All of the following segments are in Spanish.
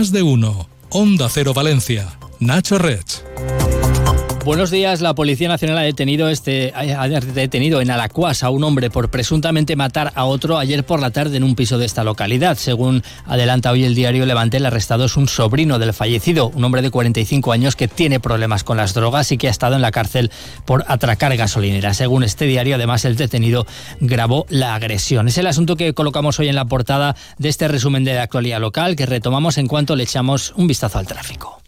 Más de uno. Onda Cero Valencia. Nacho Rech. Buenos días. La Policía Nacional ha detenido, este, ha detenido en Alacuas a un hombre por presuntamente matar a otro ayer por la tarde en un piso de esta localidad. Según adelanta hoy el diario Levante, el arrestado es un sobrino del fallecido, un hombre de 45 años que tiene problemas con las drogas y que ha estado en la cárcel por atracar gasolinera. Según este diario, además, el detenido grabó la agresión. Es el asunto que colocamos hoy en la portada de este resumen de la actualidad local que retomamos en cuanto le echamos un vistazo al tráfico.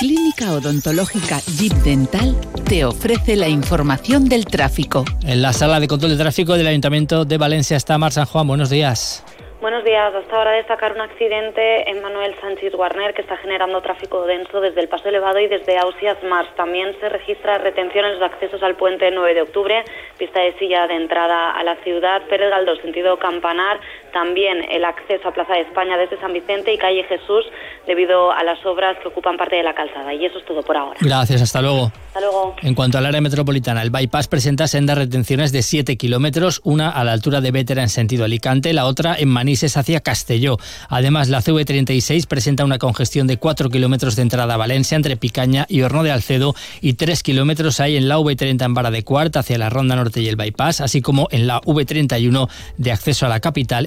Clínica Odontológica Jeep Dental te ofrece la información del tráfico. En la sala de control de tráfico del Ayuntamiento de Valencia está Mar San Juan. Buenos días. Buenos días. Hasta ahora destacar un accidente en Manuel Sánchez Warner que está generando tráfico denso desde el Paso Elevado y desde Ausias Mars. También se registra retención en los accesos al puente 9 de octubre, pista de silla de entrada a la ciudad, Pérez Galdós, sentido Campanar, también el acceso a Plaza de España desde San Vicente y Calle Jesús debido a las obras que ocupan parte de la calzada. Y eso es todo por ahora. Gracias, hasta luego. Hasta luego. En cuanto al área metropolitana, el bypass presenta sendas retenciones de 7 kilómetros, una a la altura de Vétera en sentido Alicante, la otra en Manís hacia Castelló. Además, la CV36 presenta una congestión de 4 kilómetros de entrada a Valencia entre Picaña y Horno de Alcedo y 3 kilómetros hay en la V30 en Vara de Cuarta hacia la Ronda Norte y el Bypass, así como en la V31 de acceso a la capital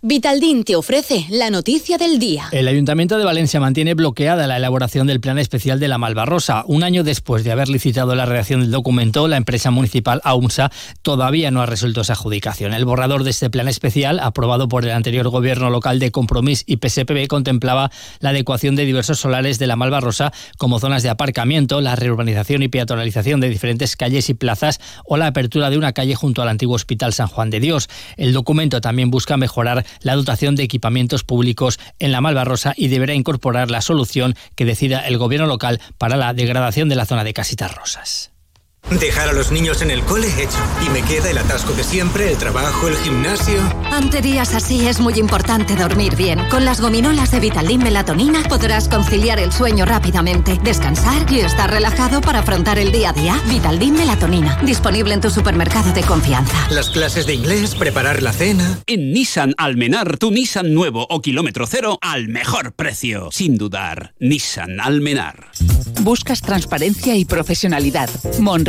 Vitaldin te ofrece la noticia del día. El Ayuntamiento de Valencia mantiene bloqueada la elaboración del Plan Especial de la Malvarrosa. Un año después de haber licitado la redacción del documento, la empresa municipal AUNSA todavía no ha resuelto esa adjudicación. El borrador de este plan especial, aprobado por el anterior gobierno local de Compromís y PSPB, contemplaba la adecuación de diversos solares de la Malvarrosa como zonas de aparcamiento, la reurbanización y peatonalización de diferentes calles y plazas o la apertura de una calle junto al antiguo Hospital San Juan de Dios. El documento también busca mejorar la dotación de equipamientos públicos en la Malvarrosa y deberá incorporar la solución que decida el gobierno local para la degradación de la zona de Casitas Rosas. Dejar a los niños en el cole hecho. Y me queda el atasco de siempre, el trabajo, el gimnasio. Ante días así es muy importante dormir bien. Con las gominolas de Vitaldin Melatonina podrás conciliar el sueño rápidamente, descansar y estar relajado para afrontar el día a día. Vitaldin Melatonina, disponible en tu supermercado de confianza. Las clases de inglés, preparar la cena. En Nissan Almenar, tu Nissan nuevo o kilómetro cero al mejor precio. Sin dudar, Nissan Almenar. Buscas transparencia y profesionalidad.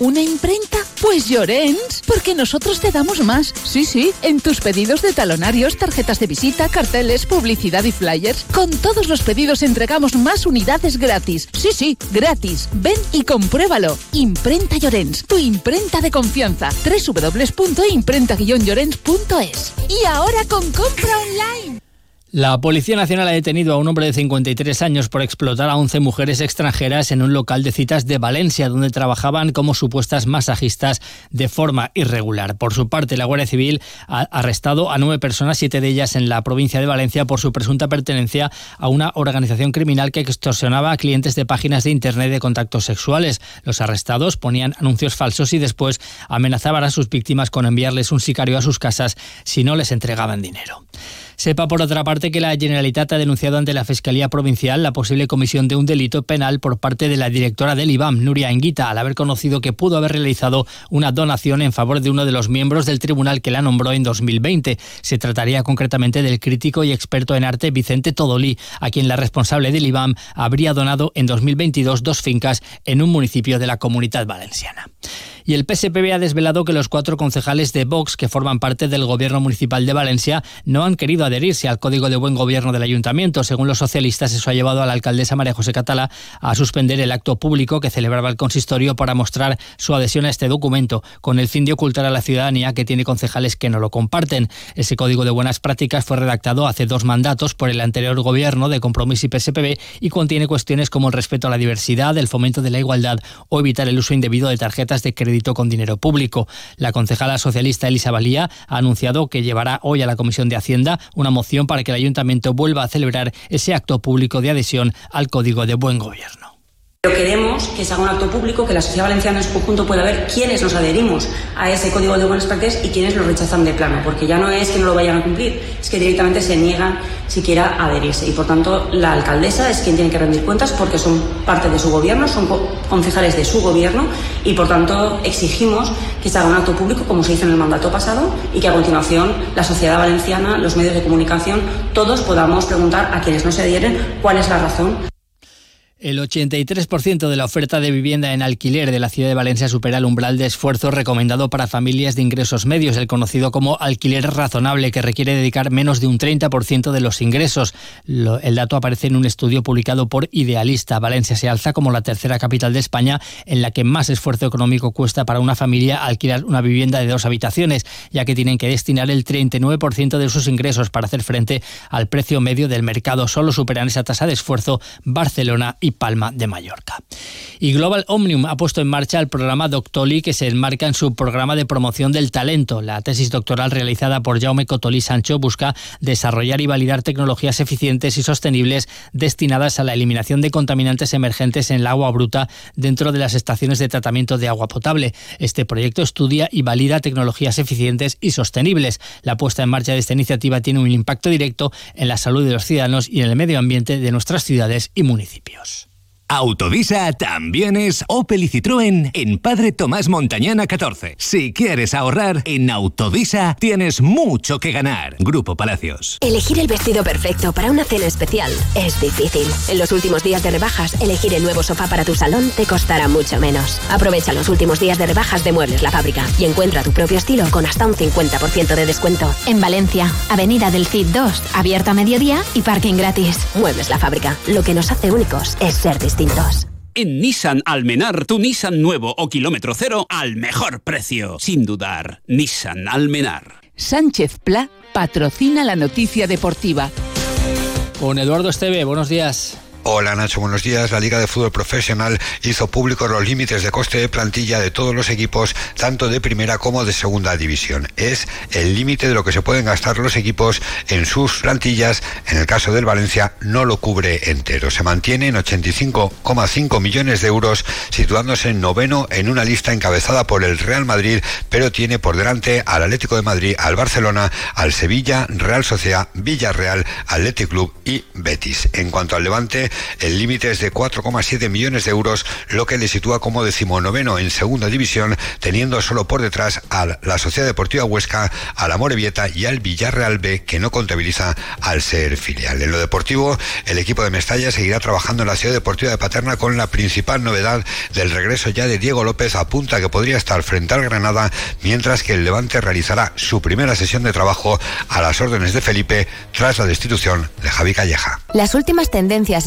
¿Una imprenta? Pues Llorens, porque nosotros te damos más. Sí, sí, en tus pedidos de talonarios, tarjetas de visita, carteles, publicidad y flyers, con todos los pedidos entregamos más unidades gratis. Sí, sí, gratis. Ven y compruébalo. Imprenta Llorens, tu imprenta de confianza. www.imprenta-llorens.es. Y ahora con compra online. La Policía Nacional ha detenido a un hombre de 53 años por explotar a 11 mujeres extranjeras en un local de citas de Valencia, donde trabajaban como supuestas masajistas de forma irregular. Por su parte, la Guardia Civil ha arrestado a nueve personas, siete de ellas en la provincia de Valencia, por su presunta pertenencia a una organización criminal que extorsionaba a clientes de páginas de Internet de contactos sexuales. Los arrestados ponían anuncios falsos y después amenazaban a sus víctimas con enviarles un sicario a sus casas si no les entregaban dinero. Sepa, por otra parte, que la Generalitat ha denunciado ante la Fiscalía Provincial la posible comisión de un delito penal por parte de la directora del IBAM, Nuria Enguita, al haber conocido que pudo haber realizado una donación en favor de uno de los miembros del tribunal que la nombró en 2020. Se trataría concretamente del crítico y experto en arte Vicente Todolí, a quien la responsable del IBAM habría donado en 2022 dos fincas en un municipio de la comunidad valenciana. Y el PSPB ha desvelado que los cuatro concejales de Vox que forman parte del gobierno municipal de Valencia no han querido adherirse al Código de Buen Gobierno del Ayuntamiento. Según los socialistas, eso ha llevado a la alcaldesa María José Catala a suspender el acto público que celebraba el consistorio para mostrar su adhesión a este documento, con el fin de ocultar a la ciudadanía que tiene concejales que no lo comparten. Ese Código de Buenas Prácticas fue redactado hace dos mandatos por el anterior gobierno de Compromiso y PSPB y contiene cuestiones como el respeto a la diversidad, el fomento de la igualdad o evitar el uso indebido de tarjetas de crédito con dinero público. La concejala socialista Elisa Valía ha anunciado que llevará hoy a la Comisión de Hacienda una moción para que el ayuntamiento vuelva a celebrar ese acto público de adhesión al Código de Buen Gobierno. Pero queremos que se haga un acto público, que la sociedad valenciana en su conjunto pueda ver quiénes nos adherimos a ese código de buenas prácticas y quiénes lo rechazan de plano, porque ya no es que no lo vayan a cumplir, es que directamente se niegan siquiera a adherirse. Y por tanto, la alcaldesa es quien tiene que rendir cuentas porque son parte de su gobierno, son concejales de su gobierno y por tanto exigimos que se haga un acto público como se hizo en el mandato pasado y que a continuación la sociedad valenciana, los medios de comunicación, todos podamos preguntar a quienes no se adhieren cuál es la razón el 83% de la oferta de vivienda en alquiler de la ciudad de Valencia supera el umbral de esfuerzo recomendado para familias de ingresos medios, el conocido como alquiler razonable, que requiere dedicar menos de un 30% de los ingresos. el dato aparece en un estudio publicado por Idealista. Valencia se alza como la tercera capital de España en la que más esfuerzo económico cuesta para una familia alquilar una vivienda de dos habitaciones, ya que tienen que destinar el 39% de sus ingresos para hacer frente al precio medio del mercado. Solo superan esa tasa de esfuerzo Barcelona y Palma de Mallorca. Y Global Omnium ha puesto en marcha el programa Doctoli que se enmarca en su programa de promoción del talento. La tesis doctoral realizada por Jaume Cotoli Sancho busca desarrollar y validar tecnologías eficientes y sostenibles destinadas a la eliminación de contaminantes emergentes en el agua bruta dentro de las estaciones de tratamiento de agua potable. Este proyecto estudia y valida tecnologías eficientes y sostenibles. La puesta en marcha de esta iniciativa tiene un impacto directo en la salud de los ciudadanos y en el medio ambiente de nuestras ciudades y municipios. Autovisa también es Opel y Citroën en Padre Tomás Montañana 14. Si quieres ahorrar, en Autovisa tienes mucho que ganar. Grupo Palacios. Elegir el vestido perfecto para una cena especial es difícil. En los últimos días de rebajas, elegir el nuevo sofá para tu salón te costará mucho menos. Aprovecha los últimos días de rebajas de Muebles La Fábrica y encuentra tu propio estilo con hasta un 50% de descuento. En Valencia, Avenida del Cid 2, abierta a mediodía y parking gratis. Muebles La Fábrica. Lo que nos hace únicos es ser distintos. En Nissan Almenar, tu Nissan nuevo o kilómetro cero al mejor precio. Sin dudar, Nissan Almenar. Sánchez Pla patrocina la noticia deportiva. Con Eduardo Esteve, buenos días. Hola Nacho, buenos días. La Liga de Fútbol Profesional hizo público los límites de coste de plantilla de todos los equipos, tanto de primera como de segunda división. Es el límite de lo que se pueden gastar los equipos en sus plantillas. En el caso del Valencia no lo cubre entero. Se mantiene en 85,5 millones de euros, situándose en noveno en una lista encabezada por el Real Madrid, pero tiene por delante al Atlético de Madrid, al Barcelona, al Sevilla, Real Sociedad, Villarreal, Athletic Club y Betis. En cuanto al Levante, el límite es de 4,7 millones de euros, lo que le sitúa como decimonoveno en segunda división, teniendo solo por detrás a la Sociedad Deportiva Huesca, a la Morevieta y al Villarreal B, que no contabiliza al ser filial. En lo deportivo, el equipo de Mestalla seguirá trabajando en la Ciudad Deportiva de Paterna con la principal novedad del regreso ya de Diego López apunta que podría estar frente al Granada, mientras que el Levante realizará su primera sesión de trabajo a las órdenes de Felipe tras la destitución de Javi Calleja. Las últimas tendencias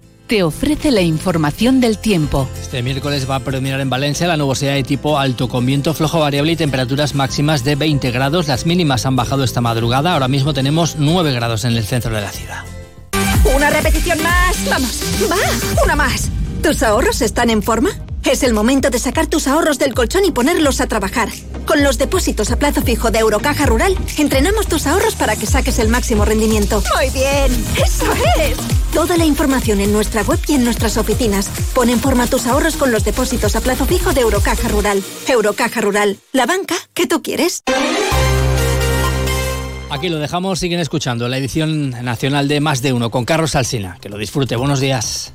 te ofrece la información del tiempo. Este miércoles va a predominar en Valencia la nubosidad de tipo alto con viento flojo variable y temperaturas máximas de 20 grados. Las mínimas han bajado esta madrugada. Ahora mismo tenemos 9 grados en el centro de la ciudad. Una repetición más. Vamos. Va. Una más. ¿Tus ahorros están en forma? Es el momento de sacar tus ahorros del colchón y ponerlos a trabajar. Con los depósitos a plazo fijo de Eurocaja Rural, entrenamos tus ahorros para que saques el máximo rendimiento. Muy bien, eso es. Toda la información en nuestra web y en nuestras oficinas. Pon en forma tus ahorros con los depósitos a plazo fijo de Eurocaja Rural. Eurocaja Rural, la banca que tú quieres. Aquí lo dejamos, siguen escuchando la edición nacional de Más de Uno con Carlos Alsina. Que lo disfrute, buenos días.